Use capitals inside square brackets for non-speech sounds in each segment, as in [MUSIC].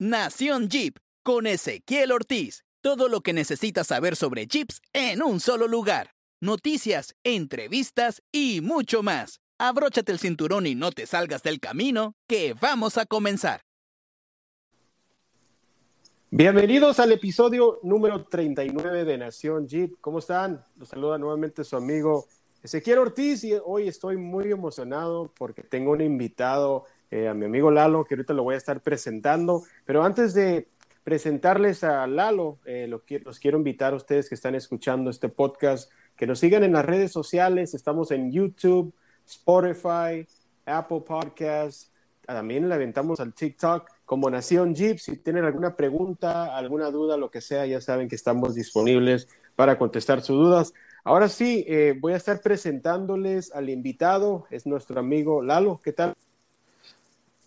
Nación Jeep con Ezequiel Ortiz. Todo lo que necesitas saber sobre Jeeps en un solo lugar. Noticias, entrevistas y mucho más. Abróchate el cinturón y no te salgas del camino, que vamos a comenzar. Bienvenidos al episodio número 39 de Nación Jeep. ¿Cómo están? Los saluda nuevamente su amigo Ezequiel Ortiz y hoy estoy muy emocionado porque tengo un invitado eh, a mi amigo Lalo, que ahorita lo voy a estar presentando. Pero antes de presentarles a Lalo, eh, los, los quiero invitar a ustedes que están escuchando este podcast, que nos sigan en las redes sociales. Estamos en YouTube, Spotify, Apple Podcasts. También le aventamos al TikTok como Nación Jeep. Si tienen alguna pregunta, alguna duda, lo que sea, ya saben que estamos disponibles para contestar sus dudas. Ahora sí, eh, voy a estar presentándoles al invitado, es nuestro amigo Lalo. ¿Qué tal?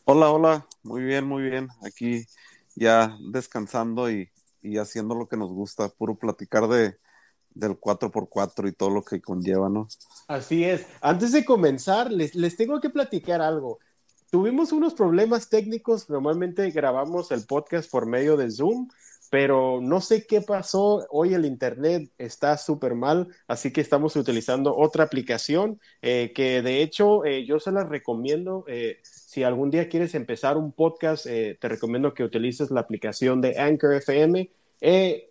Hola, hola, muy bien, muy bien. Aquí ya descansando y, haciendo lo que nos gusta, puro platicar de, del 4x4 y todo lo que conlleva, ¿no? Así es. Antes de comenzar, les, les tengo que platicar algo. Tuvimos unos problemas técnicos, normalmente grabamos el podcast por medio de Zoom pero no sé qué pasó. Hoy el Internet está súper mal, así que estamos utilizando otra aplicación eh, que de hecho eh, yo se la recomiendo. Eh, si algún día quieres empezar un podcast, te recomiendo que utilices la aplicación de Anchor FM.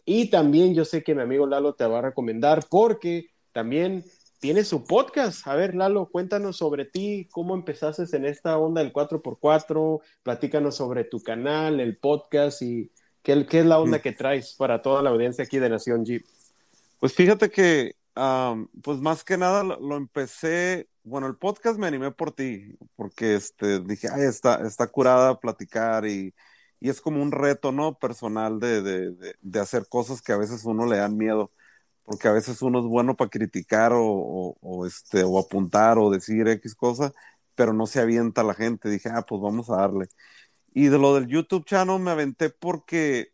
y también yo sé que mi amigo Lalo te va a recomendar porque también tiene su podcast. A ver, Lalo, cuéntanos sobre ti, cómo empezaste en esta onda del 4x4, platícanos sobre tu canal, el podcast y ¿Qué, es la onda que traes para toda la audiencia aquí de Nación Jeep? Pues fíjate que, pues más que nada lo, empecé, bueno, el podcast me animé por ti, porque este, dije, ay, está, está curada platicar y, y es como un reto, ¿no? Personal de, de, de, hacer cosas que a veces uno le dan miedo, porque a veces uno es bueno para criticar o, o, este, o apuntar o decir X cosa, pero no se avienta la gente. Dije, ah, pues vamos a darle. Y de lo del YouTube channel me aventé porque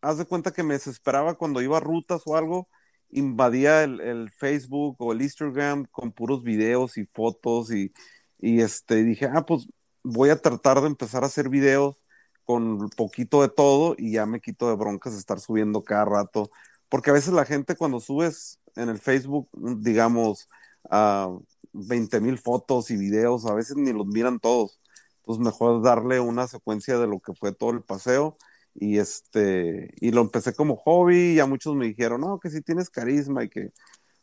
haz de cuenta que me desesperaba cuando iba a rutas o algo, invadía el, Facebook o el Instagram con puros videos y fotos y, y este, dije, ah, pues voy a tratar de empezar a hacer videos con poquito de todo y ya me quito de broncas de estar subiendo cada rato. Porque a veces la gente cuando subes en el Facebook, digamos, a 20 mil fotos y videos, a veces ni los miran todos pues mejor darle una secuencia de lo que fue todo el paseo. Y este y lo empecé como hobby y a muchos me dijeron no que si tienes carisma y que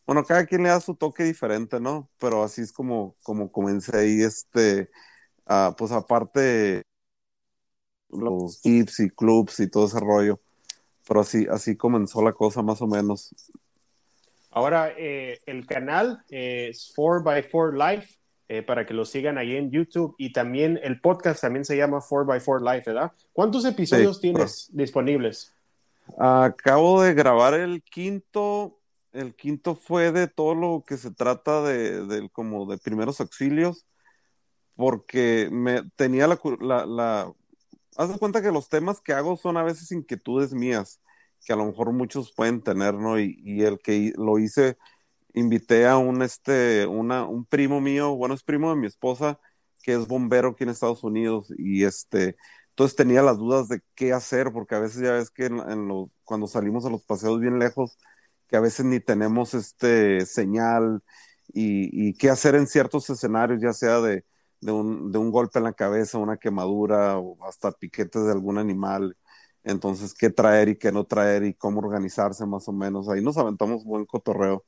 bueno cada quien le da su toque diferente no pero así es como como comencé y este ah, pues aparte los tips y clubs y todo ese rollo. Pero así así comenzó la cosa más o menos. Ahora eh, el canal es 4x4 Life eh, para que lo sigan ahí en YouTube y también el podcast también se llama 4x4 Life, ¿verdad? ¿Cuántos episodios tienes disponibles? Acabo de grabar el quinto, el quinto fue de todo lo que se trata de, como de primeros auxilios, porque me tenía la, la, haz de cuenta que los temas que hago son a veces inquietudes mías, que a lo mejor muchos pueden tener, ¿no? Y, y el que lo hice invité a un, este, una, un primo mío, bueno, es primo de mi esposa, que es bombero aquí en Estados Unidos, y este, entonces tenía las dudas de qué hacer, porque a veces ya ves que en, los, cuando salimos a los paseos bien lejos, que a veces ni tenemos este señal y, qué hacer en ciertos escenarios, ya sea de, de, un, de un golpe en la cabeza, una quemadura o hasta piquetes de algún animal. Entonces, qué traer y qué no traer y cómo organizarse más o menos. Ahí nos aventamos buen cotorreo.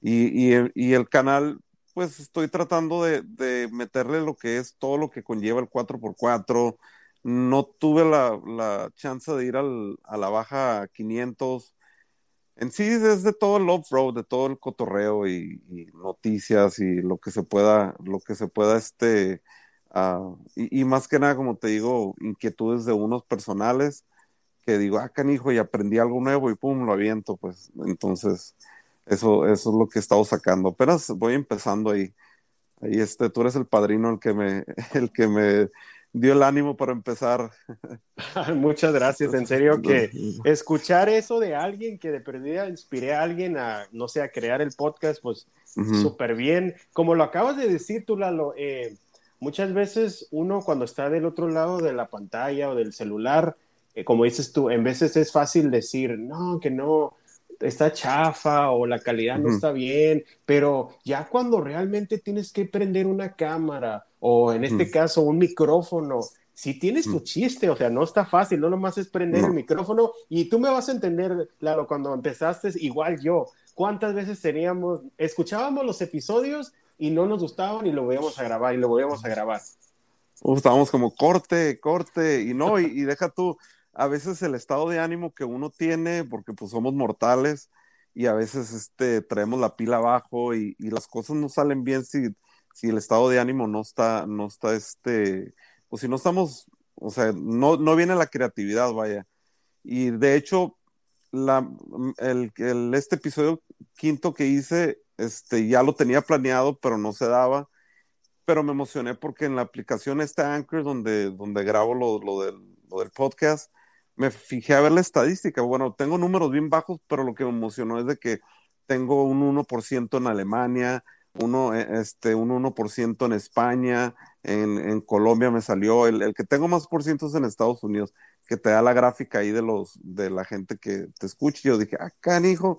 Y, y, el canal, pues estoy tratando de, de, meterle lo que es todo lo que conlleva el 4x4. No tuve la, la chance de ir al, a la baja 500. En sí es de todo el off-road, de todo el cotorreo y, noticias y lo que se pueda, lo que se pueda, este, uh, y, y, más que nada, como te digo, inquietudes de unos personales que digo, ah, canijo, y aprendí algo nuevo y pum, lo aviento, pues entonces eso, eso es lo que he estado sacando. Apenas voy empezando ahí. Ahí este, tú eres el padrino el que me, [LAUGHS] el que me dio el ánimo para empezar. [LAUGHS] Muchas gracias, en serio que escuchar eso de alguien que de perdida inspiré a alguien a, no sé, a crear el podcast, pues súper bien. Como lo acabas de decir tú, Lalo, eh, muchas veces uno cuando está del otro lado de la pantalla o del celular, eh, como dices tú, en veces es fácil decir, no, que no, está chafa o la calidad no está bien, pero ya cuando realmente tienes que prender una cámara o en este caso un micrófono, si tienes tu chiste, o sea, no está fácil, no nomás es prender el micrófono y tú me vas a entender, claro, cuando empezaste, igual yo, ¿cuántas veces teníamos, escuchábamos los episodios y no nos gustaban y lo volvíamos a grabar y lo volvíamos a grabar? estábamos como corte, corte, y no, y, deja tú, a veces el estado de ánimo que uno tiene, porque pues somos mortales, y a veces este, traemos la pila abajo y, las cosas no salen bien si, si el estado de ánimo no está, no está este, pues si no estamos, o sea, no, no viene la creatividad, vaya. Y de hecho, la, el, el, este episodio quinto que hice, este, ya lo tenía planeado, pero no se daba. Pero me emocioné porque en la aplicación está Anchor, donde, donde grabo lo, lo del podcast, me fijé a ver la estadística. Bueno, tengo números bien bajos, pero lo que me emocionó es de que tengo un 1% en Alemania, uno, e, este, un 1% en España, en, Colombia me salió, el, el, que tengo más por ciento es en Estados Unidos, que te da la gráfica ahí de los, de la gente que te escucha. Yo dije, acá, ah, hijo.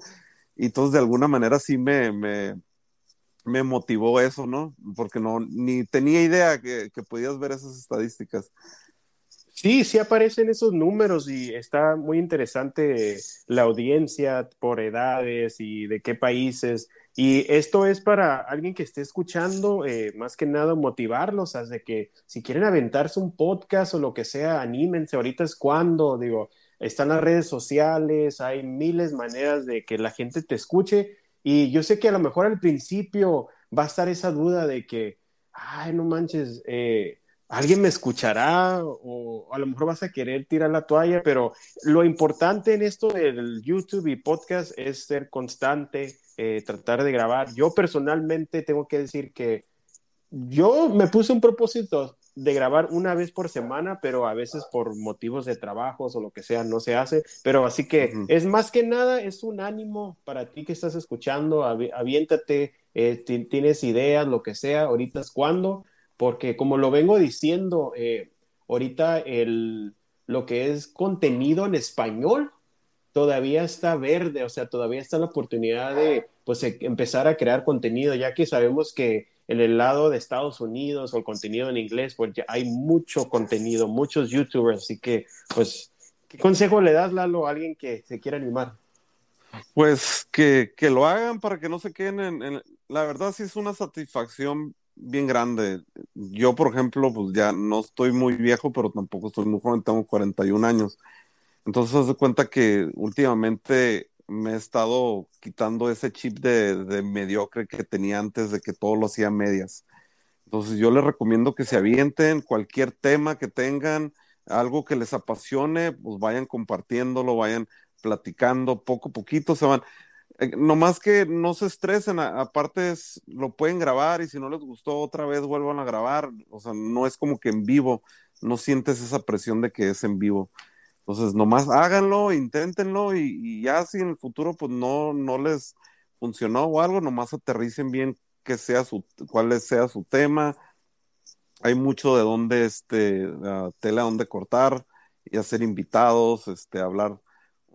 Y entonces de alguna manera sí me, me, me motivó eso, ¿no? Porque no, ni tenía idea que, que podías ver esas estadísticas. Sí, sí aparecen esos números y está muy interesante la audiencia por edades y de qué países. Y esto es para alguien que esté escuchando, eh, más que nada motivarlos a que si quieren aventarse un podcast o lo que sea, anímense. Ahorita es cuando, digo, están las redes sociales, hay miles de maneras de que la gente te escuche. Y yo sé que a lo mejor al principio va a estar esa duda de que, ay, no manches, eh, alguien me escuchará o a lo mejor vas a querer tirar la toalla, pero lo importante en esto del YouTube y podcast es ser constante, eh, tratar de grabar. Yo personalmente tengo que decir que yo me puse un propósito de grabar una vez por semana, pero a veces por motivos de trabajos o lo que sea no se hace. Pero así que es más que nada, es un ánimo para ti que estás escuchando, aviéntate, eh, tienes ideas, lo que sea, ahorita es cuando porque como lo vengo diciendo, eh, ahorita el, lo que es contenido en español todavía está verde, o sea, todavía está la oportunidad de pues e, empezar a crear contenido, ya que sabemos que en el lado de Estados Unidos o el contenido en inglés, pues ya hay mucho contenido, muchos youtubers, así que pues, ¿qué consejo le das, Lalo, a alguien que se quiera animar? Pues que, que lo hagan para que no se queden en, en, la verdad sí es una satisfacción bien grande. Yo, por ejemplo, pues ya no estoy muy viejo, pero tampoco estoy muy joven, tengo 41 años. Entonces, de cuenta que últimamente me he estado quitando ese chip de, de, mediocre que tenía antes de que todo lo hacía medias. Entonces, yo les recomiendo que se avienten cualquier tema que tengan, algo que les apasione, pues vayan compartiéndolo, vayan platicando poco a poquito, se van. Eh, nomás que no se estresen, aparte es, lo pueden grabar y si no les gustó otra vez vuelvan a grabar, o sea, no es como que en vivo, no sientes esa presión de que es en vivo. Entonces, nomás háganlo, inténtenlo y, ya si en el futuro pues no, no les funcionó o algo, nomás aterricen bien que sea su, cuál sea su tema. Hay mucho de dónde, este, tela donde cortar y hacer invitados, este, hablar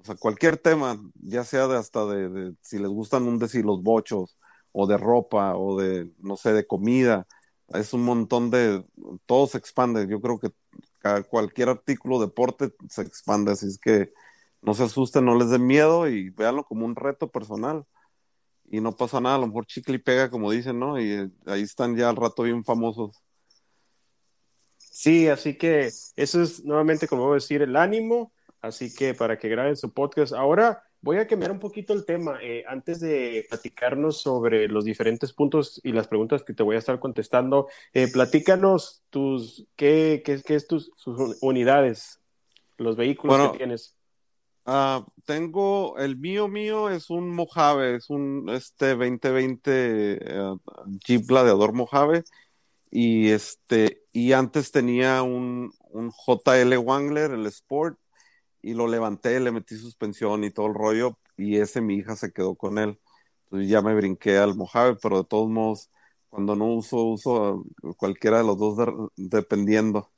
o sea, cualquier tema, ya sea de hasta de, si les gustan un decir los bochos, o de ropa, o de, no sé, de comida, es un montón de, todo se expande. Yo creo que cualquier artículo, deporte, se expande, así es que no se asusten, no les den miedo y véanlo como un reto personal. Y no pasa nada, a lo mejor chicle y pega, como dicen, ¿no? Y eh, ahí están ya al rato bien famosos. Sí, así que eso es nuevamente, como voy a decir, el ánimo Así que para que graben su podcast. Ahora voy a cambiar un poquito el tema. Eh, antes de platicarnos sobre los diferentes puntos y las preguntas que te voy a estar contestando, eh, platícanos tus, ¿qué, qué, qué es tus sus unidades, los vehículos que tienes? Uh, tengo, el mío mío es un Mojave, es un este 2020 uh, Jeep Gladiador Mojave y este y antes tenía un, un JL Wangler, el Sport y lo levanté, le metí suspensión y todo el rollo, y ese mi hija se quedó con él. Entonces ya me brinqué al Mojave, pero de todos modos Cuando no uso, uso cualquiera de los dos dependiendo.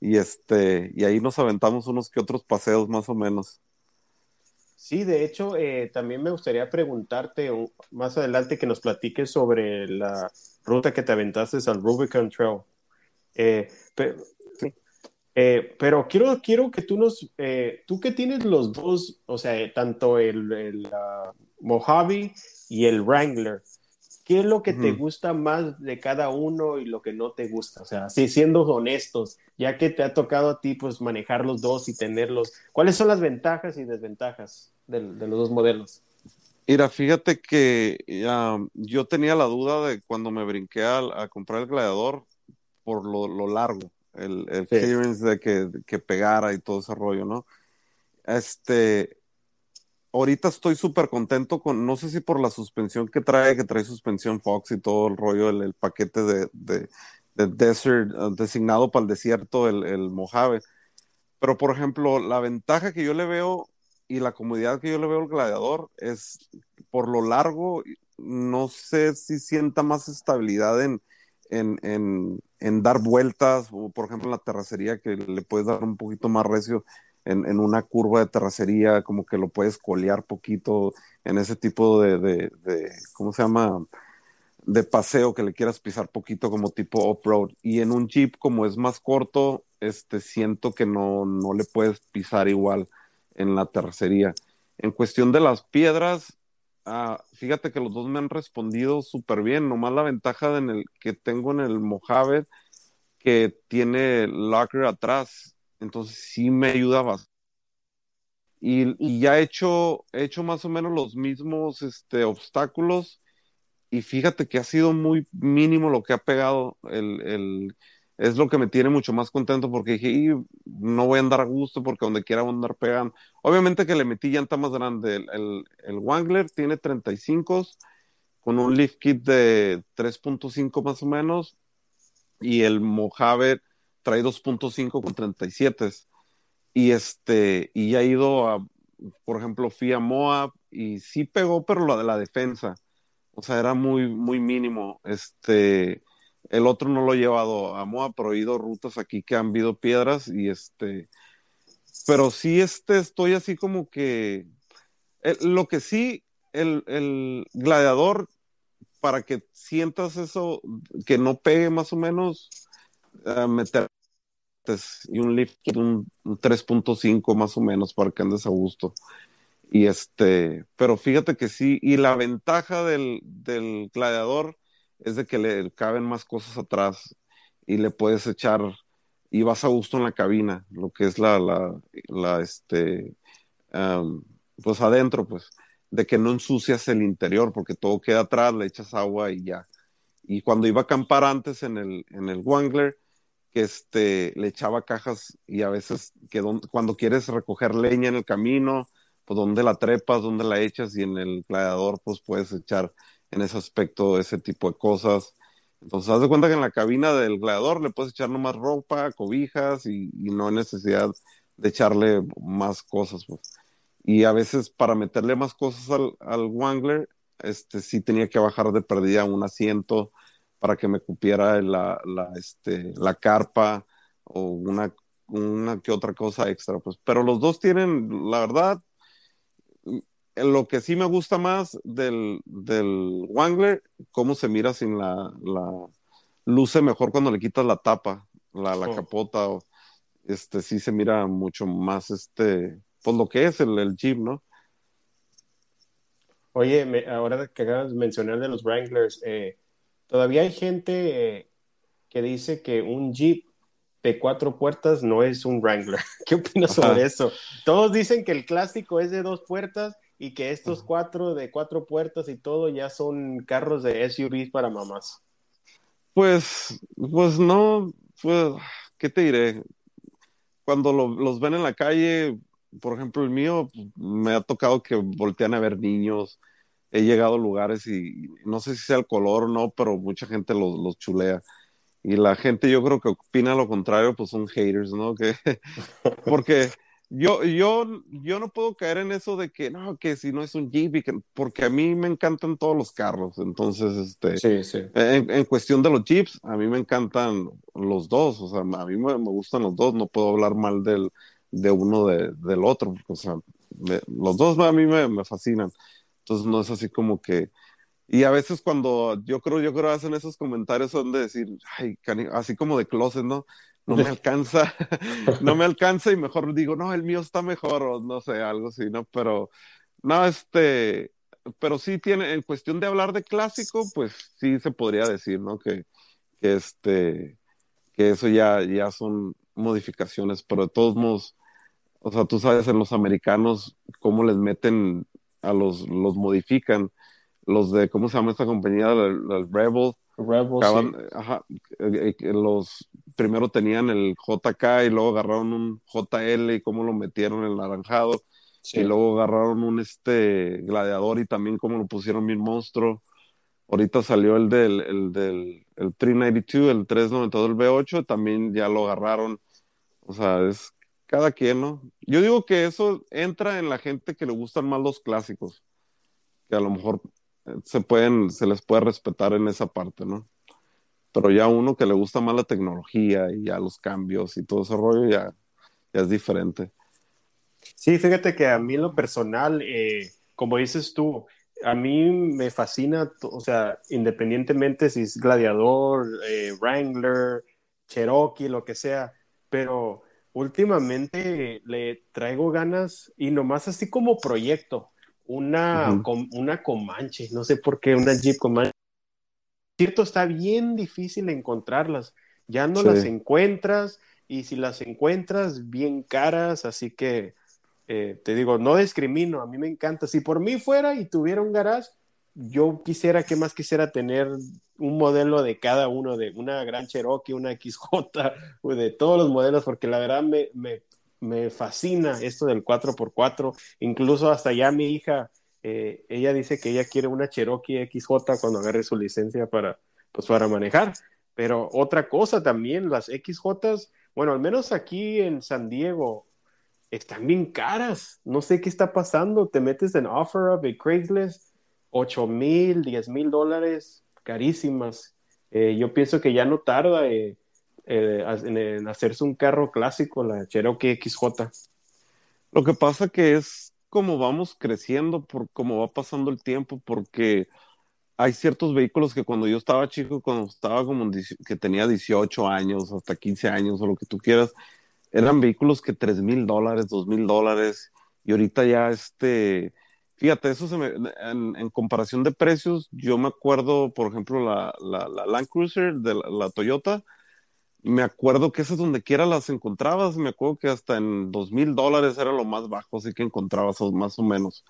Y este, y ahí nos aventamos unos que otros paseos más o menos. Sí, de hecho, eh, también me gustaría preguntarte más adelante que nos platiques sobre la ruta que te aventaste al Rubicon Trail. Eh, eh, pero quiero, quiero que tú nos, eh, tú que tienes los dos, o sea, tanto el, el uh, Mojave y el Wrangler, ¿qué es lo que te gusta más de cada uno y lo que no te gusta? O sea, sí, siendo honestos, ya que te ha tocado a ti pues manejar los dos y tenerlos, ¿cuáles son las ventajas y desventajas de, los dos modelos? Mira, fíjate que yo tenía la duda de cuando me brinqué a, comprar el gladiador por lo largo el, el clearance de que, que, pegara y todo ese rollo, ¿no? Este, ahorita estoy súper contento con, no sé si por la suspensión que trae, que trae suspensión Fox y todo el rollo, el, paquete de, de, Desert, uh, designado para el desierto, el, el Mojave. Pero, por ejemplo, la ventaja que yo le veo y la comodidad que yo le veo al gladiador es por lo largo, no sé si sienta más estabilidad en, en, en, dar vueltas, o por ejemplo en la terracería que le puedes dar un poquito más recio en, en, una curva de terracería, como que lo puedes colear poquito en ese tipo de, de, de, ¿cómo se llama? De paseo que le quieras pisar poquito como tipo off-road. Y en un jeep como es más corto, este, siento que no, no le puedes pisar igual en la terracería. En cuestión de las piedras, Ah, fíjate que los dos me han respondido súper bien. Nomás la ventaja en el, que tengo en el Mojave que tiene locker atrás. Entonces sí me ayuda bastante. Y, ya he hecho, he hecho más o menos los mismos este, obstáculos. Y fíjate que ha sido muy mínimo lo que ha pegado el, el es lo que me tiene mucho más contento porque dije, no voy a andar a gusto porque donde quiera voy a andar pegando. Obviamente que le metí llanta más grande. El, el, Wangler tiene 35 con un lift kit de 3.5 más o menos y el Mojave trae 2.5 con 37. Y este, y ha ido a, por ejemplo, fui a Moab y sí pegó, pero lo de la defensa. O sea, era muy, muy mínimo. Este, el otro no lo he llevado a Moa, pero he ido rutas aquí que han habido piedras y este, pero sí este, estoy así como que, eh, lo que sí, el, el, gladiador, para que sientas eso, que no pegue más o menos, uh, meter y un lift, un, un 3.5 más o menos para que andes a gusto. Y este, pero fíjate que sí, y la ventaja del, del gladiador es de que le caben más cosas atrás y le puedes echar y vas a gusto en la cabina, lo que es la, la, este, pues adentro, pues, de que no ensucias el interior, porque todo queda atrás, le echas agua y ya. Y cuando iba a acampar antes en el, en el Wangler, que este, le echaba cajas y a veces que cuando quieres recoger leña en el camino, pues donde la trepas, donde la echas y en el gladiador pues puedes echar en ese aspecto, ese tipo de cosas. Entonces, haz de cuenta que en la cabina del gladiador le puedes echar nomás ropa, cobijas y, no hay necesidad de echarle más cosas. Pues. Y a veces para meterle más cosas al, al Wangler, este, sí tenía que bajar de perdida un asiento para que me cupiera la, este, la carpa o una, una que otra cosa extra. Pues. Pero los dos tienen, la verdad, lo que sí me gusta más del, del Wangler, cómo se mira sin la, la luce mejor cuando le quitas la tapa, la, la oh. capota, este sí se mira mucho más este, pues lo que es el, el Jeep, ¿no? Oye, ahora que acabas de mencionar de los Wranglers, eh, todavía hay gente eh, que dice que un Jeep de cuatro puertas no es un Wrangler. [LAUGHS] ¿Qué opinas sobre eso? Todos dicen que el clásico es de dos puertas y que estos cuatro de cuatro puertas y todo ya son carros de SUVs para mamás. Pues, pues no, pues, ¿qué te diré? Cuando los ven en la calle, por ejemplo, el mío, me ha tocado que voltean a ver niños. He llegado a lugares y no sé si sea el color o no, pero mucha gente los, los chulea. Y la gente yo creo que opina lo contrario, pues son haters, ¿no? Que, [LAUGHS] porque yo, yo, yo no puedo caer en eso de que no, que si no es un Jeep, porque a mí me encantan todos los carros. Entonces, este, sí, sí. En, cuestión de los Jeeps, a mí me encantan los dos. O sea, a mí me, gustan los dos. No puedo hablar mal del, de uno de, del otro. O sea, los dos a mí me, me, fascinan. Entonces, no es así como que. Y a veces cuando yo creo, yo creo hacen esos comentarios son de decir, ay, así como de closet, ¿no? no me [LAUGHS] alcanza, [LAUGHS] no me alcanza y mejor digo, no, el mío está mejor o no sé, algo así, ¿no? Pero, no, este, pero sí tiene, en cuestión de hablar de clásico, pues sí se podría decir, ¿no? Que, que este, que eso ya, ya son modificaciones, pero de todos modos, o sea, tú sabes en los americanos cómo les meten a los, los modifican, los de, ¿cómo se llama esta compañía? Los Rebel, eh, eh, los primero tenían el JK y luego agarraron un JL y cómo lo metieron en el naranjado. Y luego agarraron un este gladiador y también cómo lo pusieron bien monstruo. Ahorita salió el del, el del el 392, el 392 del V8, también ya lo agarraron. O sea, es cada quien, ¿no? Yo digo que eso entra en la gente que le gustan más los clásicos, que a lo mejor se pueden, se les puede respetar en esa parte, ¿no? Pero ya uno que le gusta más la tecnología y ya los cambios y todo ese rollo ya, es diferente. Sí, fíjate que a mí lo personal, eh, como dices tú, a mí me fascina, o sea, independientemente si es Gladiador, eh, Wrangler, Cherokee, lo que sea, pero últimamente le traigo ganas y nomás así como proyecto, una, una Comanche, no sé por qué, una Jeep Comanche. Cierto, está bien difícil encontrarlas, ya no las encuentras y si las encuentras, bien caras, así que eh, te digo, no discrimino, a mí me encanta. Si por mí fuera y tuviera un garage, yo quisiera, ¿qué más quisiera tener? Un modelo de cada uno, de una Gran Cherokee, una XJ, [LAUGHS] de todos los modelos, porque la verdad me, me me fascina esto del 4x4. Incluso hasta ya mi hija, eh, ella dice que ella quiere una Cherokee XJ cuando agarre su licencia para, pues, para manejar. Pero otra cosa también, las XJ, bueno, al menos aquí en San Diego, están bien caras. No sé qué está pasando. Te metes en OfferUp y Craigslist, 8 mil, 10 mil dólares, carísimas. Eh, yo pienso que ya no tarda. Eh, eh, en, hacerse un carro clásico, la Cherokee XJ. Lo que pasa que es como vamos creciendo, por cómo va pasando el tiempo, porque hay ciertos vehículos que cuando yo estaba chico, cuando estaba como que tenía 18 años, hasta 15 años o lo que tú quieras, eran vehículos que 3 mil dólares, 2 mil dólares, y ahorita ya este, fíjate, eso se me, en, comparación de precios, yo me acuerdo, por ejemplo, la, la, Land Cruiser de la Toyota, me acuerdo que esas donde quiera las encontrabas, me acuerdo que hasta en dos mil dólares era lo más bajo, así que encontrabas más o menos.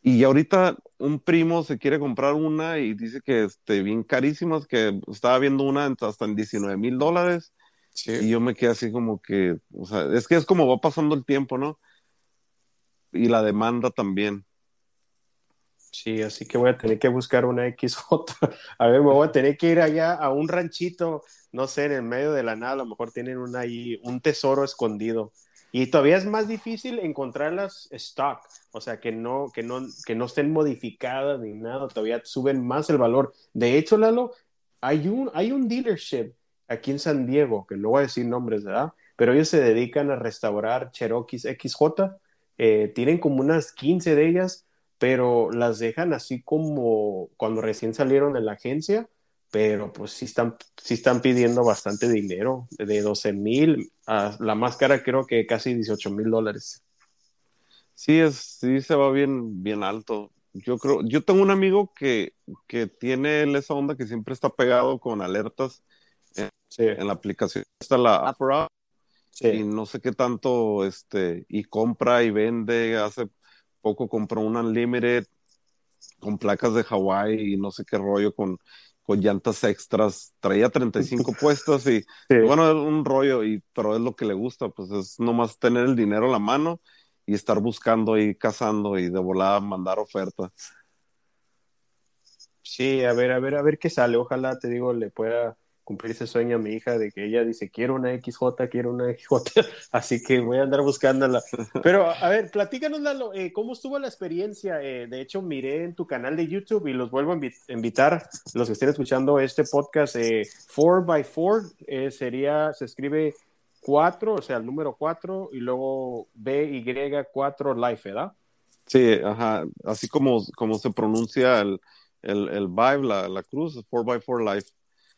Y ahorita un primo se quiere comprar una y dice que este, bien carísimas, que estaba viendo una hasta en 19 mil dólares. Y yo me quedé así como que, o sea, es que es como va pasando el tiempo, ¿no? Y la demanda también. Sí, así que voy a tener que buscar una XJ. [LAUGHS] A ver, me voy a tener que ir allá a un ranchito, no sé, en el medio de la nada, a lo mejor tienen una ahí, un tesoro escondido. Y todavía es más difícil encontrarlas stock, o sea, que no, que no, que no estén modificadas ni nada, todavía suben más el valor. De hecho, Lalo, hay un, hay un dealership aquí en San Diego, que no voy a decir nombres, ¿verdad? Pero ellos se dedican a restaurar Cherokees XJ, eh, tienen como unas 15 de ellas pero las dejan así como cuando recién salieron de la agencia, pero pues sí están, sí están pidiendo bastante dinero, de 12 mil a la más cara creo que casi 18 mil dólares. Sí, es, sí se va bien, bien alto. Yo creo, yo tengo un amigo que, que tiene esa onda que siempre está pegado con alertas en, la aplicación. Está la App y no sé qué tanto, este, y compra y vende, hace poco compró un Unlimited con placas de Hawái y no sé qué rollo con, con llantas extras. Traía 35 [LAUGHS] puestos y bueno, es un rollo, y, pero es lo que le gusta, pues es nomás tener el dinero a la mano y estar buscando y cazando y de volada mandar oferta. Sí, a ver, a ver, a ver qué sale. Ojalá, te digo, le pueda cumplir ese sueño a mi hija de que ella dice, quiero una XJ, quiero una XJ, [LAUGHS] así que voy a andar buscándola. Pero, a ver, platícanos, eh, ¿cómo estuvo la experiencia? Eh, de hecho, miré en tu canal de YouTube y los vuelvo a invitar, los que estén escuchando este podcast, 4x4, eh, sería, se escribe 4, o sea, el número 4, y luego BY4 Life, ¿verdad? Sí, ajá, así como, como se pronuncia el, el, el Vibe, la, la cruz, 4x4 Life.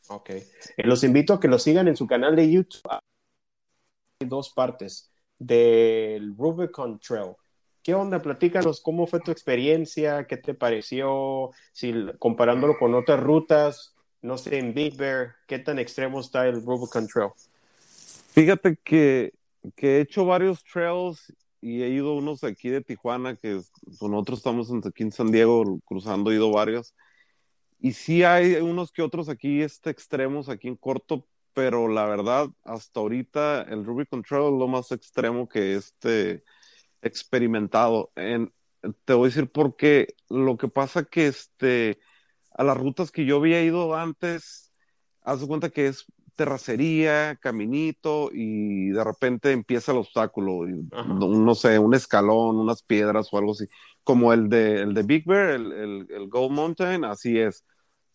Ok. Eh, los invito a que lo sigan en su canal de YouTube. Hay dos partes del Rubicon Trail. ¿Qué onda? Platícanos cómo fue tu experiencia, qué te pareció, si comparándolo con otras rutas, no sé, en Big Bear, qué tan extremo está el Rubicon Trail. Fíjate que, que he hecho varios trails y he ido unos aquí de Tijuana, que nosotros estamos aquí en San Diego cruzando, he ido varios. Y sí hay unos que otros aquí este, extremos, aquí en corto, pero la verdad, hasta ahorita el Ruby Control es lo más extremo que este experimentado. En, te voy a decir por qué. Lo que pasa que este, a las rutas que yo había ido antes, haz de cuenta que es terracería, caminito y de repente empieza el obstáculo, no sé, un escalón, unas piedras o algo así, como el de, el de Big Bear, el, el, el Gold Mountain, así es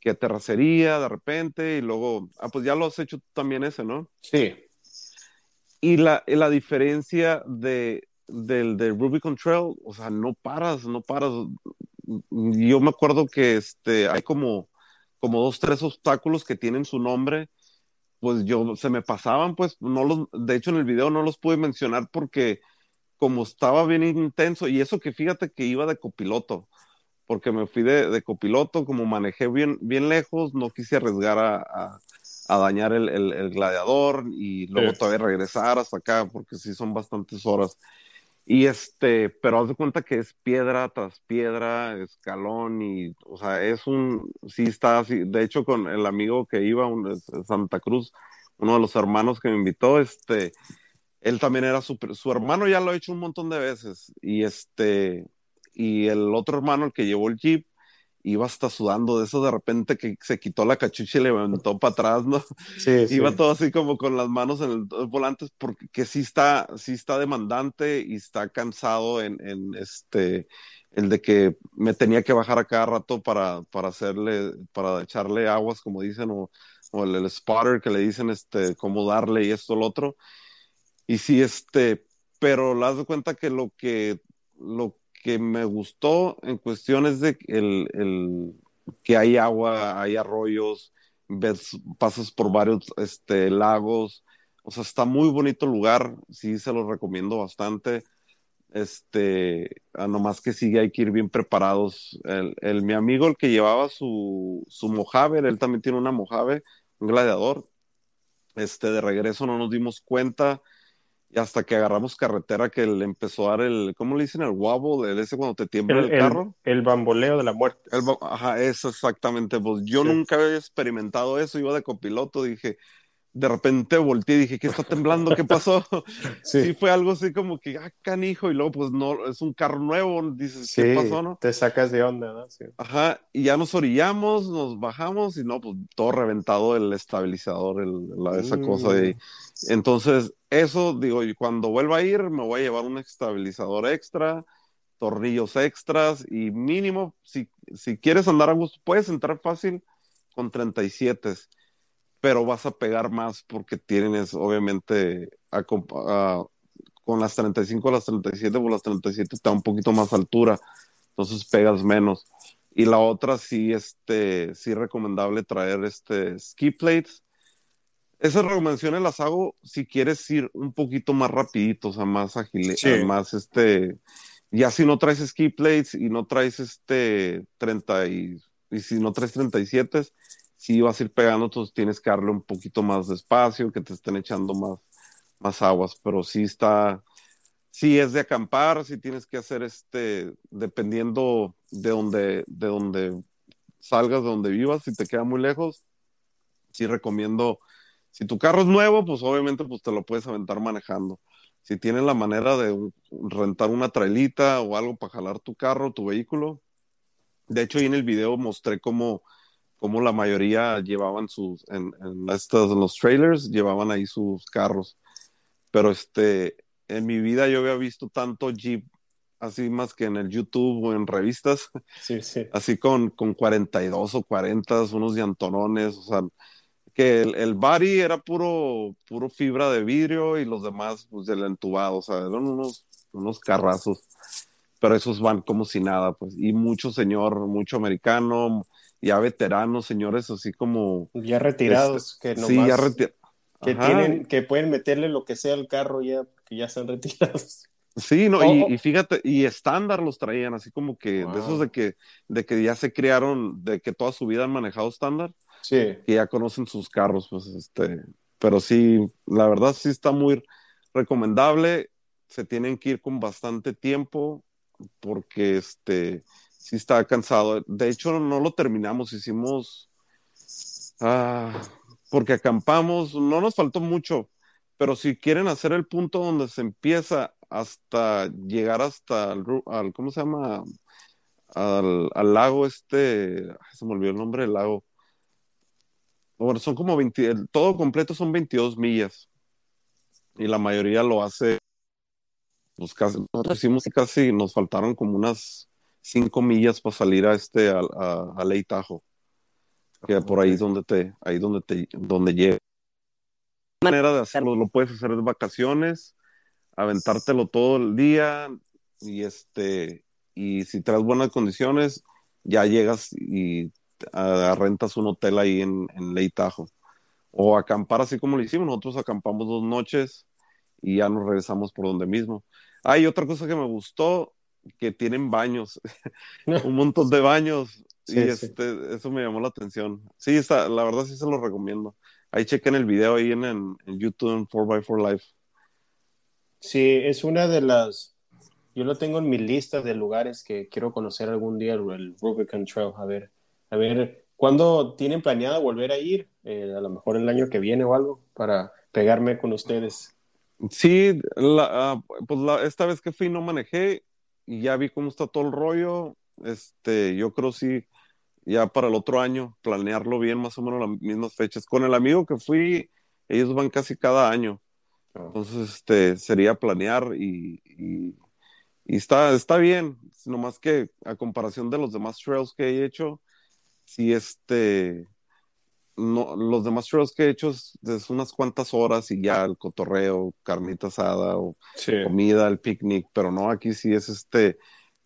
que terracería de repente y luego, ah, pues ya lo has hecho también ese, ¿no? Sí. Y la, la diferencia de, del de Rubicon Trail, o sea, no paras, no paras. Yo me acuerdo que este, hay como, como dos, tres obstáculos que tienen su nombre, pues yo, se me pasaban, pues, no los, de hecho en el video no los pude mencionar porque como estaba bien intenso, y eso que fíjate que iba de copiloto, porque me fui de, copiloto, como manejé bien, bien lejos, no quise arriesgar a, dañar el, gladiador y luego todavía regresar hasta acá, porque sí son bastantes horas. Y este, pero haz de cuenta que es piedra tras piedra, escalón y, o sea, es un, sí está así. De hecho, con el amigo que iba, un, Santa Cruz, uno de los hermanos que me invitó, este, él también era su, su hermano ya lo ha hecho un montón de veces y este, y el otro hermano, el que llevó el jeep, iba hasta sudando de eso de repente que se quitó la cachucha y le levantó para atrás, ¿no? Sí, [LAUGHS] iba todo así como con las manos en el volante porque sí está, sí está demandante y está cansado en, en este, el de que me tenía que bajar a cada rato para, para hacerle, para echarle aguas, como dicen, o, o el, el, spotter que le dicen, este, cómo darle y esto, lo otro. Y sí, este, pero le das de cuenta que lo que, lo que me gustó en cuestiones de el, el, que hay agua, hay arroyos, ves, pasas por varios este, lagos, o sea, está muy bonito lugar, sí se lo recomiendo bastante. Este, nomás que sí hay que ir bien preparados. El, el, mi amigo, el que llevaba su, su Mojave, él también tiene una Mojave, un gladiador. Este, de regreso no nos dimos cuenta y hasta que agarramos carretera que le empezó a dar el, ¿cómo le dicen? El wobble, el ese cuando te tiembla el, carro. El, bamboleo de la muerte. ajá, eso exactamente. Pues yo nunca había experimentado eso, iba de copiloto, dije, de repente volteé y dije, ¿qué está temblando? ¿Qué pasó? [LAUGHS] sí. fue algo así como que, ah, canijo, y luego pues no, es un carro nuevo, dices, ¿qué pasó, no? Te sacas de onda, ¿no? Ajá, y ya nos orillamos, nos bajamos y no, pues todo reventado el estabilizador, el, la, esa cosa. Y, mm. entonces, eso, digo, y cuando vuelva a ir, me voy a llevar un estabilizador extra, tornillos extras y mínimo, si, si quieres andar a gusto, puedes entrar fácil con 37 pero vas a pegar más porque tienes, obviamente, con las 35 a las 37, pues las 37 está un poquito más altura, entonces pegas menos. Y la otra sí, este, sí recomendable traer este ski plates. Esas recomendaciones las hago si quieres ir un poquito más rapidito, o sea, más ágil, más este, ya si no traes ski plates y no traes este 30 y, y si no traes 37, si vas a ir pegando, entonces tienes que darle un poquito más de espacio, que te estén echando más, más aguas, pero sí está, sí es de acampar, sí tienes que hacer este, dependiendo de donde, de donde salgas, de donde vivas, si te queda muy lejos, sí recomiendo, si tu carro es nuevo, pues obviamente pues te lo puedes aventar manejando. Si tienes la manera de rentar una trailita o algo para jalar tu carro, tu vehículo, de hecho ahí en el video mostré cómo como la mayoría llevaban sus, en, estos, en los trailers, llevaban ahí sus carros. Pero este, en mi vida yo había visto tanto Jeep así más que en el YouTube o en revistas, sí, sí. así con, con 42 o 40, unos llantonones, o sea, que el, el body era puro, puro fibra de vidrio y los demás, pues, del entubado, o sea, eran unos, unos carrazos, pero esos van como si nada, pues, y mucho señor, mucho americano, ya veteranos, señores así como... Ya retirados, este, que no Sí, ya retirados. Que, tienen, que pueden meterle lo que sea al carro ya, que ya están [LAUGHS] retirados. Sí, no, y, y, fíjate, y estándar los traían, así como que de esos de que, de que ya se crearon, de que toda su vida han manejado estándar, sí. que ya conocen sus carros, pues este, pero sí, la verdad sí está muy recomendable, se tienen que ir con bastante tiempo, porque este, sí está cansado. De hecho, no lo terminamos, hicimos, ah, porque acampamos, no nos faltó mucho, pero si quieren hacer el punto donde se empieza hasta llegar hasta el, al, ¿cómo se llama? Al, al, lago este, se me olvidó el nombre del lago. Bueno, son como 20, todo completo son 22 millas. Y la mayoría lo hace, pues casi, nosotros hicimos casi, nos faltaron como unas 5 millas para salir a este, a, a, a Ley Tajo. Que por ahí es donde te, ahí donde te, donde llega. manera de hacerlo, lo puedes hacer de vacaciones aventártelo todo el día y este y si traes buenas condiciones ya llegas y rentas un hotel ahí en, en Leitajo o acampar así como lo hicimos nosotros acampamos dos noches y ya nos regresamos por donde mismo hay otra cosa que me gustó que tienen baños [LAUGHS] un montón de baños y este eso me llamó la atención sí está la verdad sí se lo recomiendo ahí chequen el video ahí en, en, en YouTube en 4x4 Life Sí, es una de las. Yo lo tengo en mi lista de lugares que quiero conocer algún día, el Rubicon Trail. A ver, a ver, ¿cuándo tienen planeado volver a ir? Eh, a lo mejor el año que viene o algo, para pegarme con ustedes. Sí, la, uh, pues la, esta vez que fui no manejé y ya vi cómo está todo el rollo. Este, yo creo sí, ya para el otro año, planearlo bien, más o menos las mismas fechas. Con el amigo que fui, ellos van casi cada año. Entonces, este, sería planear y, y, está, está bien, nomás que a comparación de los demás trails que he hecho, si este, no, los demás trails que he hecho es, unas cuantas horas y ya el cotorreo, carnita asada o comida, el picnic, pero no, aquí sí es este,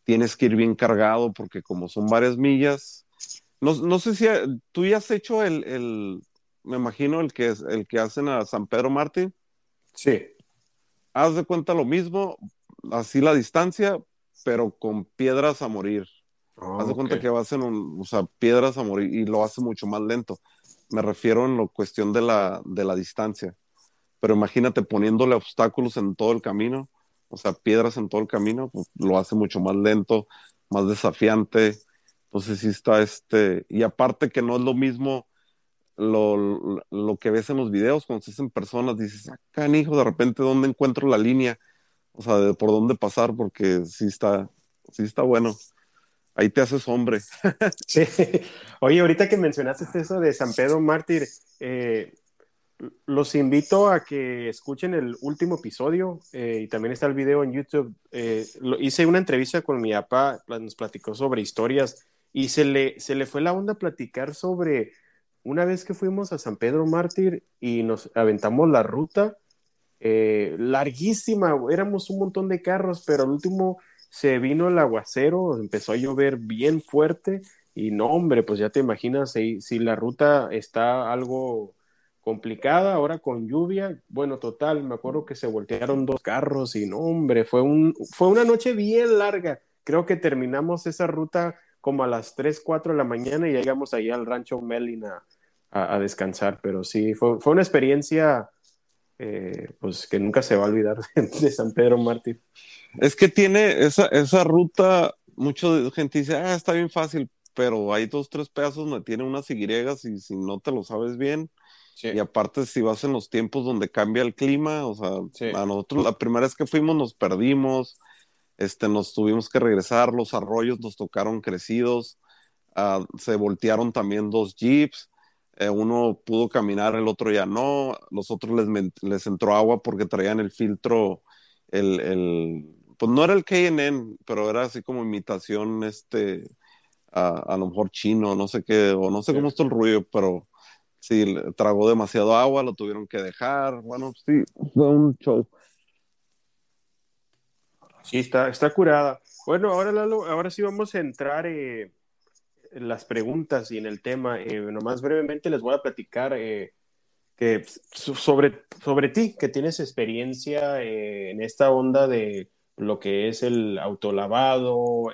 tienes que ir bien cargado porque como son varias millas, no, no sé si tú ya has hecho el, el, me imagino el que, es, el que hacen a San Pedro Martín. Sí. Haz de cuenta lo mismo, así la distancia, pero con piedras a morir. Haz de cuenta que vas en un, o sea, piedras a morir y lo hace mucho más lento. Me refiero en la cuestión de la, de la distancia. Pero imagínate poniéndole obstáculos en todo el camino, o sea, piedras en todo el camino, pues lo hace mucho más lento, más desafiante. Entonces sí está este, y aparte que no es lo mismo lo, lo, que ves en los videos cuando se hacen personas, dices, acá, ah, hijo, de repente, ¿dónde encuentro la línea? O sea, de por dónde pasar, porque sí está, sí está bueno. Ahí te haces hombre. [LAUGHS] sí. Oye, ahorita que mencionaste eso de San Pedro Mártir, eh, los invito a que escuchen el último episodio eh, y también está el video en YouTube. Eh, hice una entrevista con mi papá, nos platicó sobre historias y se le, se le fue la onda platicar sobre una vez que fuimos a San Pedro Mártir y nos aventamos la ruta, larguísima, éramos un montón de carros, pero al último se vino el aguacero, empezó a llover bien fuerte y no, hombre, pues ya te imaginas si, la ruta está algo complicada ahora con lluvia, bueno, total, me acuerdo que se voltearon dos carros y no, hombre, fue, un, fue una noche bien larga. Creo que terminamos esa ruta como a las 3, 4 de la mañana y llegamos ahí al rancho Melin a, descansar, pero sí, fue, fue una experiencia eh, pues que nunca se va a olvidar [LAUGHS] de San Pedro Mártir. Es que tiene esa, esa ruta, mucha gente dice, ah, está bien fácil, pero hay dos, tres pedazos donde tiene unas Y y si no te lo sabes bien, y aparte si vas en los tiempos donde cambia el clima, o sea, a nosotros la primera vez que fuimos nos perdimos, este, nos tuvimos que regresar, los arroyos nos tocaron crecidos, ah, se voltearon también dos jeeps, eh, uno pudo caminar, el otro ya no, los otros les, les entró agua porque traían el filtro, el, el pues no era el KNN, pero era así como imitación, este, a, lo mejor chino, no sé qué, o no sé cómo está el ruido, pero sí, tragó demasiado agua, lo tuvieron que dejar, bueno, sí, fue un show. Sí, está, está curada. Bueno, ahora, ahora sí vamos a entrar eh, en las preguntas y en el tema. Eh, nomás brevemente les voy a platicar eh, que, sobre, sobre ti, que tienes experiencia eh, en esta onda de lo que es el autolavado,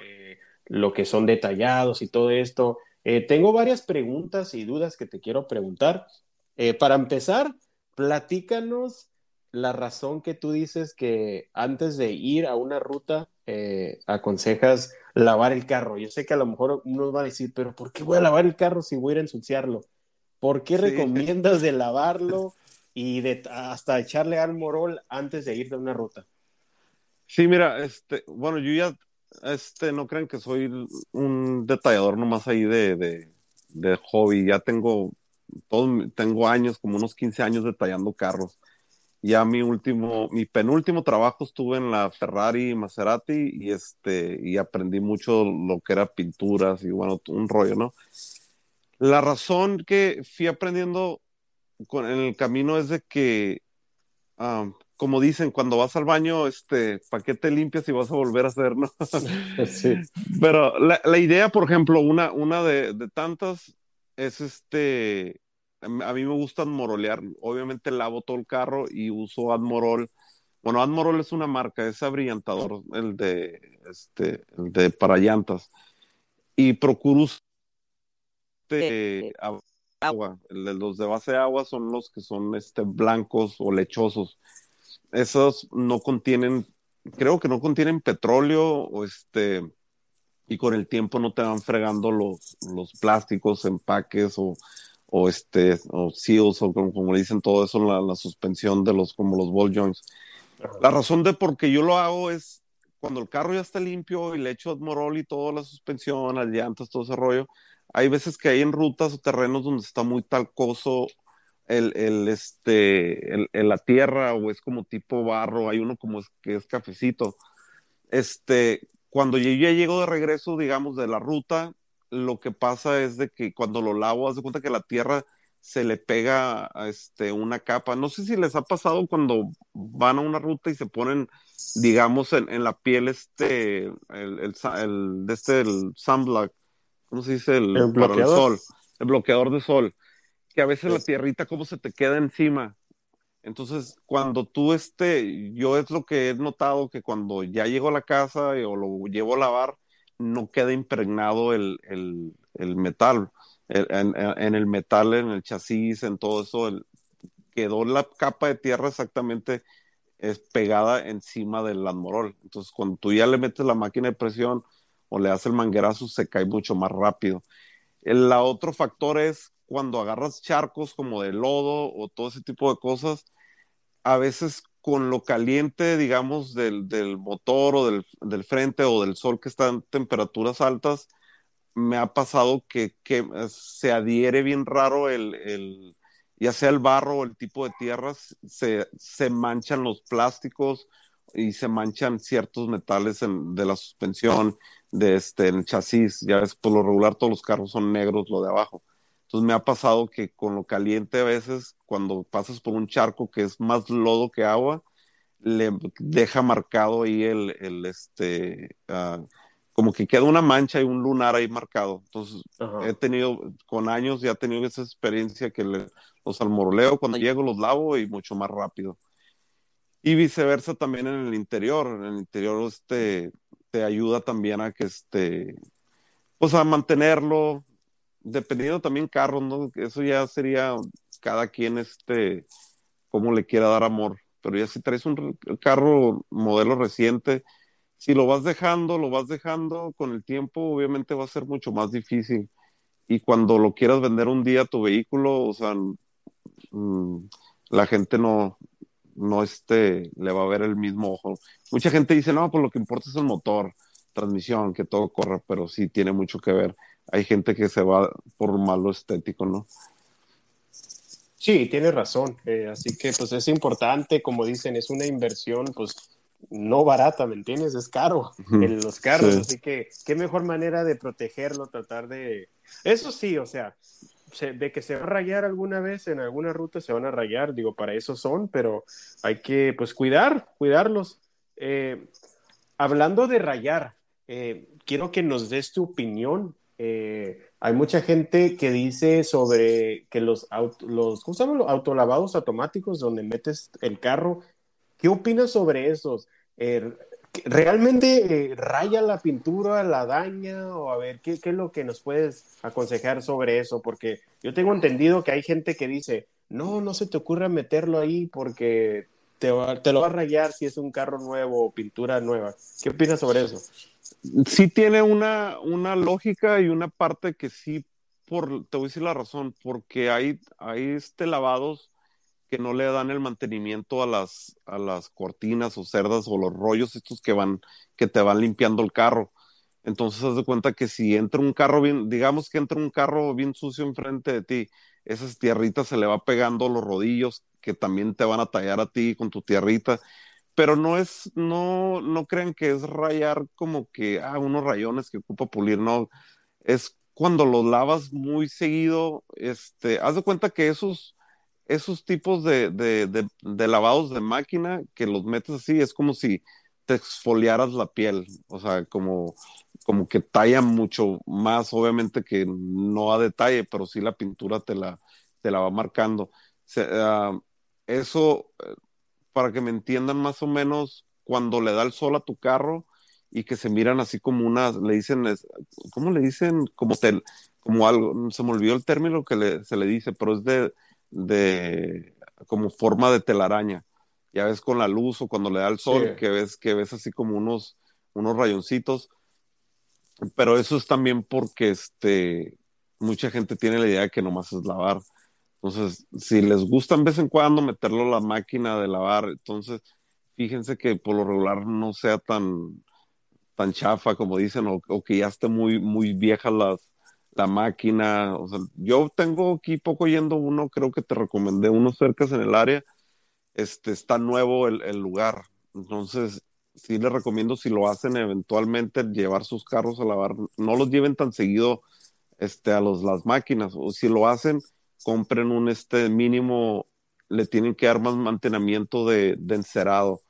lo que son detallados y todo esto. tengo varias preguntas y dudas que te quiero preguntar. para empezar, platícanos la razón que tú dices que antes de ir a una ruta eh, aconsejas lavar el carro. Yo sé que a lo mejor uno va a decir, pero ¿por qué voy a lavar el carro si voy a ir a ensuciarlo? ¿Por qué recomiendas de lavarlo y de hasta echarle al morol antes de ir de una ruta? Sí, mira, este, bueno, yo ya, este, no crean que soy un detallador nomás ahí de, de, de hobby. Ya tengo, todo, tengo años, como unos 15 años detallando carros ya mi último, mi penúltimo trabajo estuve en la Ferrari Maserati y este, y aprendí mucho lo que era pinturas y bueno, un rollo, ¿no? La razón que fui aprendiendo con, en el camino es de que, ah, como dicen, cuando vas al baño, este, ¿para qué te limpias y vas a volver a hacer, no? [LAUGHS] sí. Pero la, la, idea, por ejemplo, una, una de, de tantas es este, a mí me gusta admorolear. Obviamente lavo todo el carro y uso Admorol. Bueno, Admorol es una marca, es abrillantador, el de, este, el de para llantas. Y procuro de agua. Los de base de agua son los que son este, blancos o lechosos. Esos no contienen, creo que no contienen petróleo o este, y con el tiempo no te van fregando los, los plásticos, empaques o o este o seals o como, le dicen todo eso la, la, suspensión de los como los ball joints. La razón de por qué yo lo hago es cuando el carro ya está limpio y le echo Admorol y toda la suspensión las llantas todo ese rollo hay veces que hay en rutas o terrenos donde está muy talcoso el, el este el, la tierra o es como tipo barro hay uno como es, que es cafecito este cuando yo ya llego de regreso digamos de la ruta lo que pasa es de que cuando lo lavo, haz de cuenta que la tierra se le pega a este, una capa. No sé si les ha pasado cuando van a una ruta y se ponen, digamos, en, la piel este, el, el, de este, el sunblock, ¿cómo se dice? El, bloqueador. sol, el bloqueador de sol, que a veces la tierrita como se te queda encima. Entonces, cuando tú este, yo es lo que he notado que cuando ya llego a la casa o lo llevo a lavar, no queda impregnado el, metal. en, el metal, en el chasis, en todo eso, quedó la capa de tierra exactamente es pegada encima del admorol. Entonces, cuando tú ya le metes la máquina de presión o le das el manguerazo, se cae mucho más rápido. El otro factor es cuando agarras charcos como de lodo o todo ese tipo de cosas, a veces con lo caliente, digamos, del, motor o del, frente o del sol que está en temperaturas altas, me ha pasado que, se adhiere bien raro el, ya sea el barro o el tipo de tierras, se, manchan los plásticos y se manchan ciertos metales de la suspensión, de este, el chasis. Ya ves, por lo regular todos los carros son negros, lo de abajo. Entonces me ha pasado que con lo caliente a veces, cuando pasas por un charco que es más lodo que agua, le deja marcado ahí el, el este, ah, como que queda una mancha y un lunar ahí marcado. Entonces he tenido, con años ya he tenido esa experiencia que los almoroleo cuando llego, los lavo y mucho más rápido. Y viceversa también en el interior. En el interior este, te ayuda también a que este, pues a mantenerlo, dependiendo también carro, ¿no? Eso ya sería cada quien, este, cómo le quiera dar amor. Pero ya si traes un carro modelo reciente, si lo vas dejando, lo vas dejando con el tiempo, obviamente va a ser mucho más difícil. Y cuando lo quieras vender un día tu vehículo, o sea, mm, la gente no, no este, le va a ver el mismo ojo. Mucha gente dice, no, pues lo que importa es el motor, transmisión, que todo corra, pero sí tiene mucho que ver hay gente que se va por malo estético, ¿no? Sí, tienes razón. Eh, así que pues es importante, como dicen, es una inversión pues no barata, ¿me entiendes? Es caro en los carros, así que qué mejor manera de protegerlo, tratar de... Eso sí, o sea, de que se va a rayar alguna vez en alguna ruta, se van a rayar, digo, para eso son, pero hay que pues cuidar, cuidarlos. Eh, hablando de rayar, eh, quiero que nos des tu opinión. Eh, hay mucha gente que dice sobre que los, los, ¿cómo se llaman? los autolavados automáticos donde metes el carro. ¿Qué opinas sobre esos? ¿Realmente eh, raya la pintura, la daña? O a ver, ¿qué, es lo que nos puedes aconsejar sobre eso? Porque yo tengo entendido que hay gente que dice, no, no se te ocurra meterlo ahí porque te, te lo va a rayar si es un carro nuevo o pintura nueva. ¿Qué opinas sobre eso? Sí tiene una, una lógica y una parte que sí, por, te voy a decir la razón, porque hay, hay este lavados que no le dan el mantenimiento a las, a las cortinas o cerdas o los rollos estos que van, que te van limpiando el carro. Entonces, haz de cuenta que si entra un carro bien, digamos que entra un carro bien sucio enfrente de ti, esas tierritas se le va pegando los rodillos que también te van a tallar a ti con tu tierrita. Pero no es, no, no crean que es rayar como que, ah, unos rayones que ocupa pulir, no. Es cuando los lavas muy seguido, este, haz de cuenta que esos, esos tipos de, de, lavados de máquina que los metes así, es como si te exfoliaras la piel, o sea, como, como que talla mucho más, obviamente que no a detalle, pero sí la pintura te la, te la va marcando. Ah, eso, eh, para que me entiendan más o menos, cuando le da el sol a tu carro y que se miran así como unas, le dicen, ¿cómo le dicen? Como, tel, como algo, se me olvidó el término que se le dice, pero es de de como forma de telaraña. Ya ves con la luz o cuando le da el sol, que ves, que ves así como unos, unos rayoncitos. Pero eso es también porque este, mucha gente tiene la idea de que nomás es lavar. Entonces, si les gusta en vez en cuando meterlo a la máquina de lavar, entonces fíjense que por lo regular no sea tan, tan chafa como dicen, o, que ya esté muy, muy vieja las, la máquina. Yo tengo aquí poco yendo uno, creo que te recomendé uno cerca en el área. Este, está nuevo el, el lugar. Entonces, sí les recomiendo si lo hacen eventualmente llevar sus carros a lavar, no los lleven tan seguido este, a los, las máquinas, o si lo hacen, compren un este mínimo, le tienen que dar más mantenimiento de, de encerado.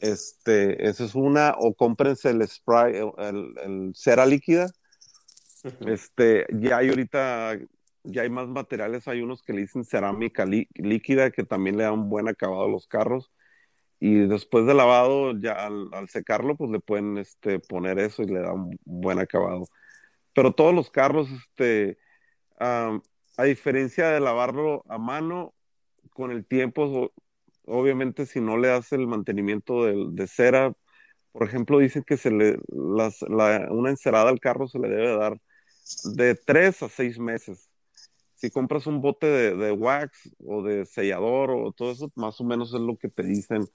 Este, esa es una, o cómprense el spray, el, el cera líquida, este, ya hay ahorita, ya hay más materiales, hay unos que le dicen cerámica líquida que también le da un buen acabado a los carros. Y después de lavado, ya al, secarlo, pues le pueden este, poner eso y le da un buen acabado. Pero todos los carros, este, a diferencia de lavarlo a mano, con el tiempo, obviamente si no le das el mantenimiento de, cera, por ejemplo, dicen que se le, una encerada al carro se le debe dar de tres a seis meses. Si compras un bote de, wax o de sellador o todo eso, más o menos es lo que te dicen,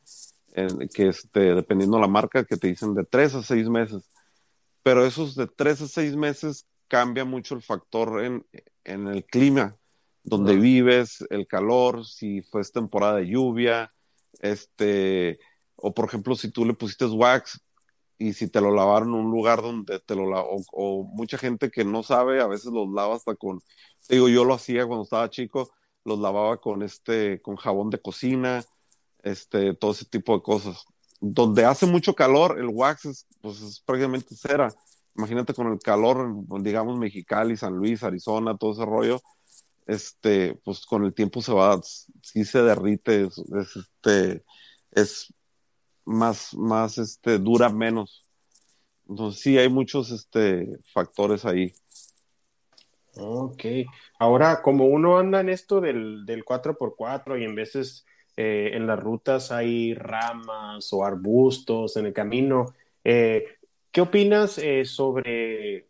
que este, dependiendo la marca, que te dicen de tres a seis meses. Pero esos de tres a seis meses cambia mucho el factor en, el clima, donde vives, el calor, si fue temporada de lluvia, este, o por ejemplo, si tú le pusiste wax, y si te lo lavaron en un lugar donde te lo o, o, mucha gente que no sabe, a veces los lava hasta con, digo, yo lo hacía cuando estaba chico, los lavaba con este, con jabón de cocina, este, todo ese tipo de cosas. Donde hace mucho calor, el wax es, pues es prácticamente cera. Imagínate con el calor, digamos, Mexicali, San Luis, Arizona, todo ese rollo, este, pues con el tiempo se va, sí se derrite, es, es este, es más, más, este, dura menos. Entonces sí hay muchos, este, factores ahí. Ok. Ahora, como uno anda en esto del, del 4x4 y en veces eh, en las rutas hay ramas o arbustos en el camino, eh, ¿qué opinas eh, sobre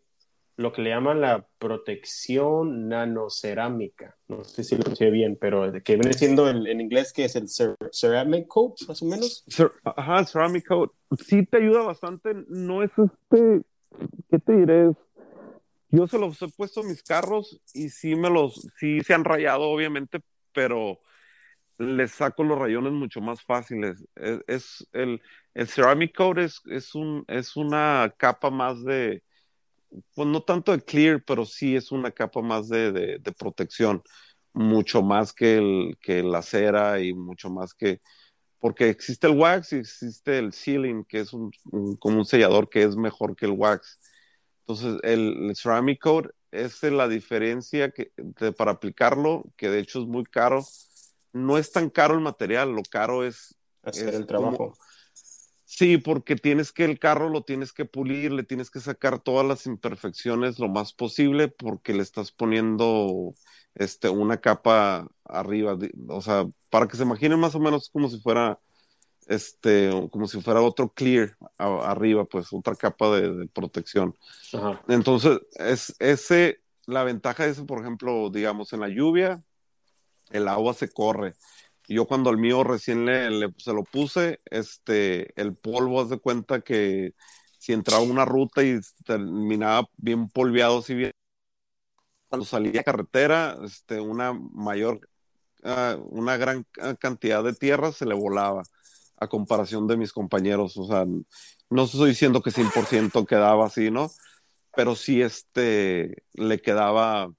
lo que le llaman la protección nanocerámica. No sé si lo sé bien, pero que viene siendo en inglés que es el ceramic coat, más o menos. Ajá, ceramic coat. Sí te ayuda bastante. No es este, ¿qué te diré? Yo se los he puesto a mis carros y sí me los, sí se han rayado, obviamente, pero les saco los rayones mucho más fáciles. Es, el, el ceramic coat es, es, un, es una capa más de, pues no tanto de clear, pero sí es una capa más de, de, protección, mucho más que, el, que la cera y mucho más que, porque existe el wax y existe el sealing, que es un, como un sellador que es mejor que el wax. Entonces, el, ceramic coat es la diferencia que, para aplicarlo, que de hecho es muy caro no es tan caro el material, lo caro es hacer el trabajo. Sí, porque tienes que el carro lo tienes que pulir, le tienes que sacar todas las imperfecciones lo más posible porque le estás poniendo este una capa arriba, o sea, para que se imaginen más o menos como si fuera este como si fuera otro clear arriba, pues otra capa de, protección. Entonces, es ese la ventaja de eso, por ejemplo, digamos en la lluvia, el agua se corre. Yo cuando al mío recién le, se lo puse, este, el polvo, haz de cuenta que si entraba una ruta y terminaba bien polveado, si bien, cuando salía a carretera, este, una mayor, ah, una gran cantidad de tierra se le volaba a comparación de mis compañeros. O sea, no estoy diciendo que 100% quedaba así, ¿no? Pero sí, este, le quedaba,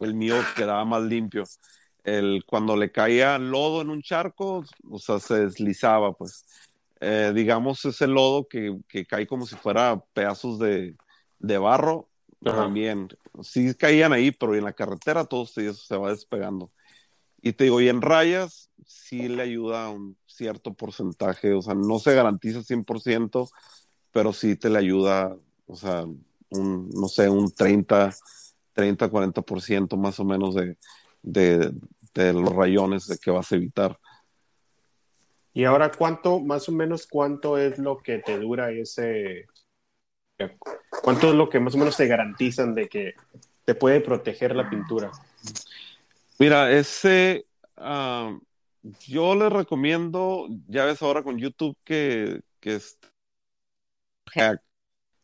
el mío quedaba más limpio el, cuando le caía lodo en un charco, o sea, se deslizaba, pues. Eh, digamos, ese lodo que, que, cae como si fuera pedazos de, de barro, también. Sí caían ahí, pero en la carretera todo se, se va despegando. Y te digo, y en rayas sí le ayuda un cierto porcentaje, o sea, no se garantiza 100%, pero sí te le ayuda, o sea, un, no sé, un 30, 30, 40% más o menos de, de, de los rayones de que vas a evitar. Y ahora, ¿cuánto, más o menos, cuánto es lo que te dura ese, cuánto es lo que más o menos te garantizan de que te puede proteger la pintura? Mira, ese, ah, yo le recomiendo, ya ves ahora con YouTube que, que es hack,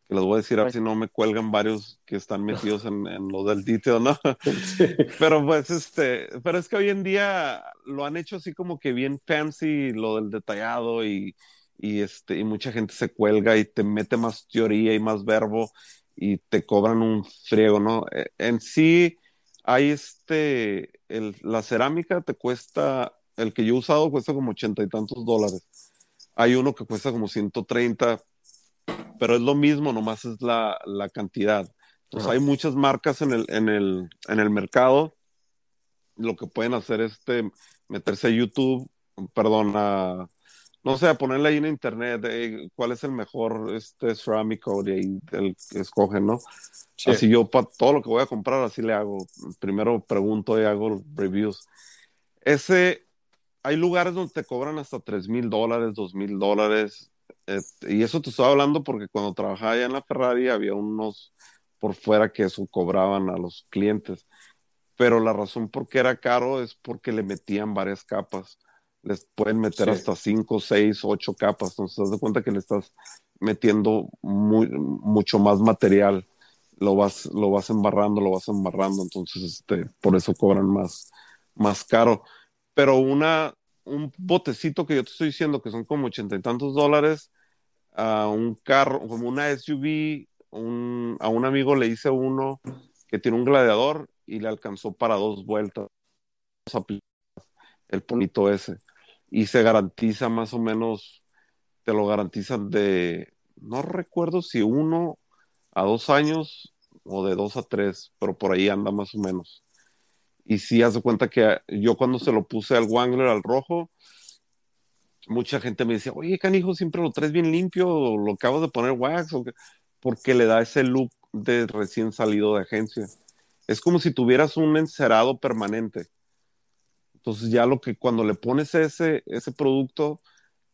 que les voy a decir a ver si no me cuelgan varios que están [LAUGHS] metidos en, lo del detail, ¿no? [LAUGHS] pero pues este, pero es que hoy en día lo han hecho así como que bien fancy lo del detallado y, y este, y mucha gente se cuelga y te mete más teoría y más verbo y te cobran un friego, ¿no? E, en sí, hay este, el, la cerámica te cuesta, el que yo he usado cuesta como ochenta y tantos dólares. Hay uno que cuesta como 130 pero es lo mismo, nomás es la, la cantidad. Entonces hay muchas marcas en el, en, el, en el mercado. Lo que pueden hacer es este, meterse a YouTube, perdón, a, no sé, a ponerle ahí en internet cuál es el mejor este cerámico y ahí el, escogen, ¿no? Así yo para todo lo que voy a comprar, así le hago. Primero pregunto y hago reviews. Ese, hay lugares donde te cobran hasta 3 mil dólares, 2 mil dólares. Este, y eso te estoy hablando porque cuando trabajaba allá en la Ferrari había unos por fuera que eso cobraban a los clientes. Pero la razón por qué era caro es porque le metían varias capas. Les pueden meter hasta 5, 6, 8 capas. Entonces, te das cuenta que le estás metiendo muy, mucho más material. Lo vas, lo vas embarrando, lo vas embarrando. Entonces, este, por eso cobran más, más caro. Pero una, un botecito que yo te estoy diciendo que son como ochenta y tantos dólares, a un carro, como una SUV, un, a un amigo le hice uno que tiene un gladiador y le alcanzó para dos vueltas el ponito ese. Y se garantiza más o menos, te lo garantizan de, no recuerdo si uno a dos años o de dos a tres, pero por ahí anda más o menos. Y sí, haz de cuenta que yo cuando se lo puse al Wangler, al rojo, mucha gente me decía, oye, canijo, siempre lo traes bien limpio, lo acabas de poner wax, porque le da ese look de recién salido de agencia. Es como si tuvieras un encerado permanente. Entonces ya lo que cuando le pones ese, ese producto,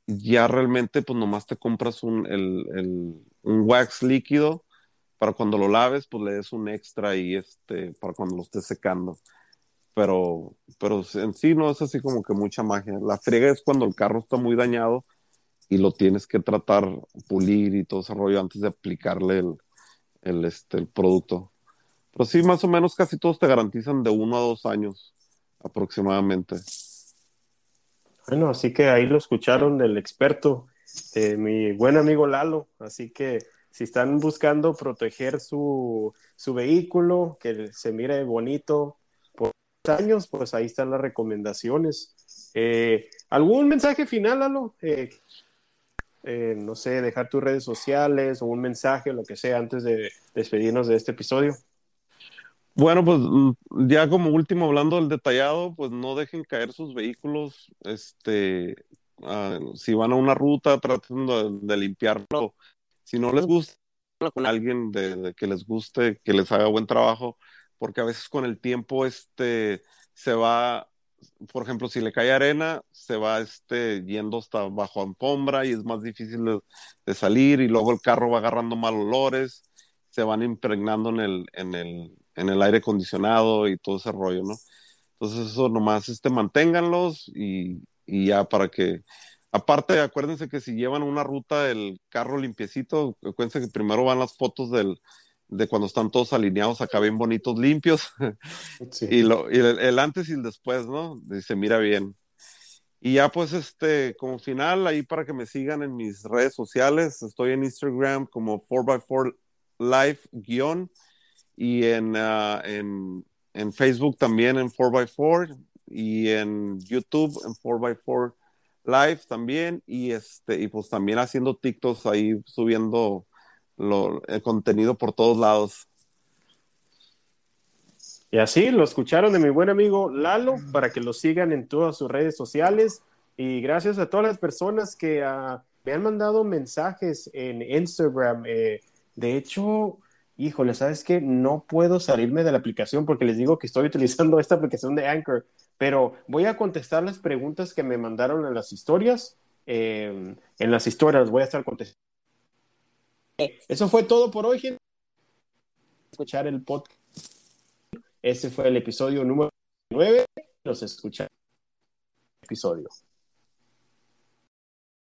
ya realmente pues nomás te compras un, el, un wax líquido para cuando lo laves, pues le des un extra y este, para cuando lo estés secando pero, pero en sí no es así como que mucha magia. La friega es cuando el carro está muy dañado y lo tienes que tratar, pulir y todo ese rollo antes de aplicarle el, el, este, el producto. Pero sí, más o menos casi todos te garantizan de uno a dos años aproximadamente. Bueno, así que ahí lo escucharon del experto, de mi buen amigo Lalo. Así que si están buscando proteger su, su vehículo, que se mire bonito años, pues ahí están las recomendaciones. Eh, ¿Algún mensaje final, Lalo? Eh, eh, no sé, dejar tus redes sociales o un mensaje, lo que sea, antes de despedirnos de este episodio. Bueno, pues mm, ya como último hablando del detallado, pues no dejen caer sus vehículos, este, ah, si van a una ruta, traten de, limpiarlo. Si no les gusta, con alguien de, que les guste, que les haga buen trabajo, porque a veces con el tiempo, este, se va, por ejemplo, si le cae arena, se va, este, yendo hasta bajo alfombra y es más difícil de, salir y luego el carro va agarrando mal olores, se van impregnando en el, en el en el aire acondicionado y todo ese rollo, ¿no? Entonces eso nomás, este, manténganlos y, y ya para que, aparte, acuérdense que si llevan una ruta el carro limpiecito, acuérdense que primero van las fotos del, de cuando están todos alineados acá bien bonitos, limpios, [LAUGHS] y, lo, y el, antes y el después, ¿no? Y se mira bien. Y ya pues este, como final, ahí para que me sigan en mis redes sociales, estoy en Instagram como 4x4 live guion y en, uh, en, en, Facebook también en 4x4 y en YouTube en 4x4 Live también y este y pues también haciendo TikToks ahí subiendo lo, el contenido por todos lados. Y así lo escucharon de mi buen amigo Lalo para que lo sigan en todas sus redes sociales y gracias a todas las personas que uh, me han mandado mensajes en Instagram. Eh, de hecho, híjole, ¿sabes qué? No puedo salirme de la aplicación porque les digo que estoy [LAUGHS] utilizando esta aplicación de Anchor, pero voy a contestar las preguntas que me mandaron en las historias. Eh, en las historias voy a estar contestando. Eso fue todo por hoy, gente. Escuchar el podcast. Este fue el episodio número 9. Los escuchamos. Episodio.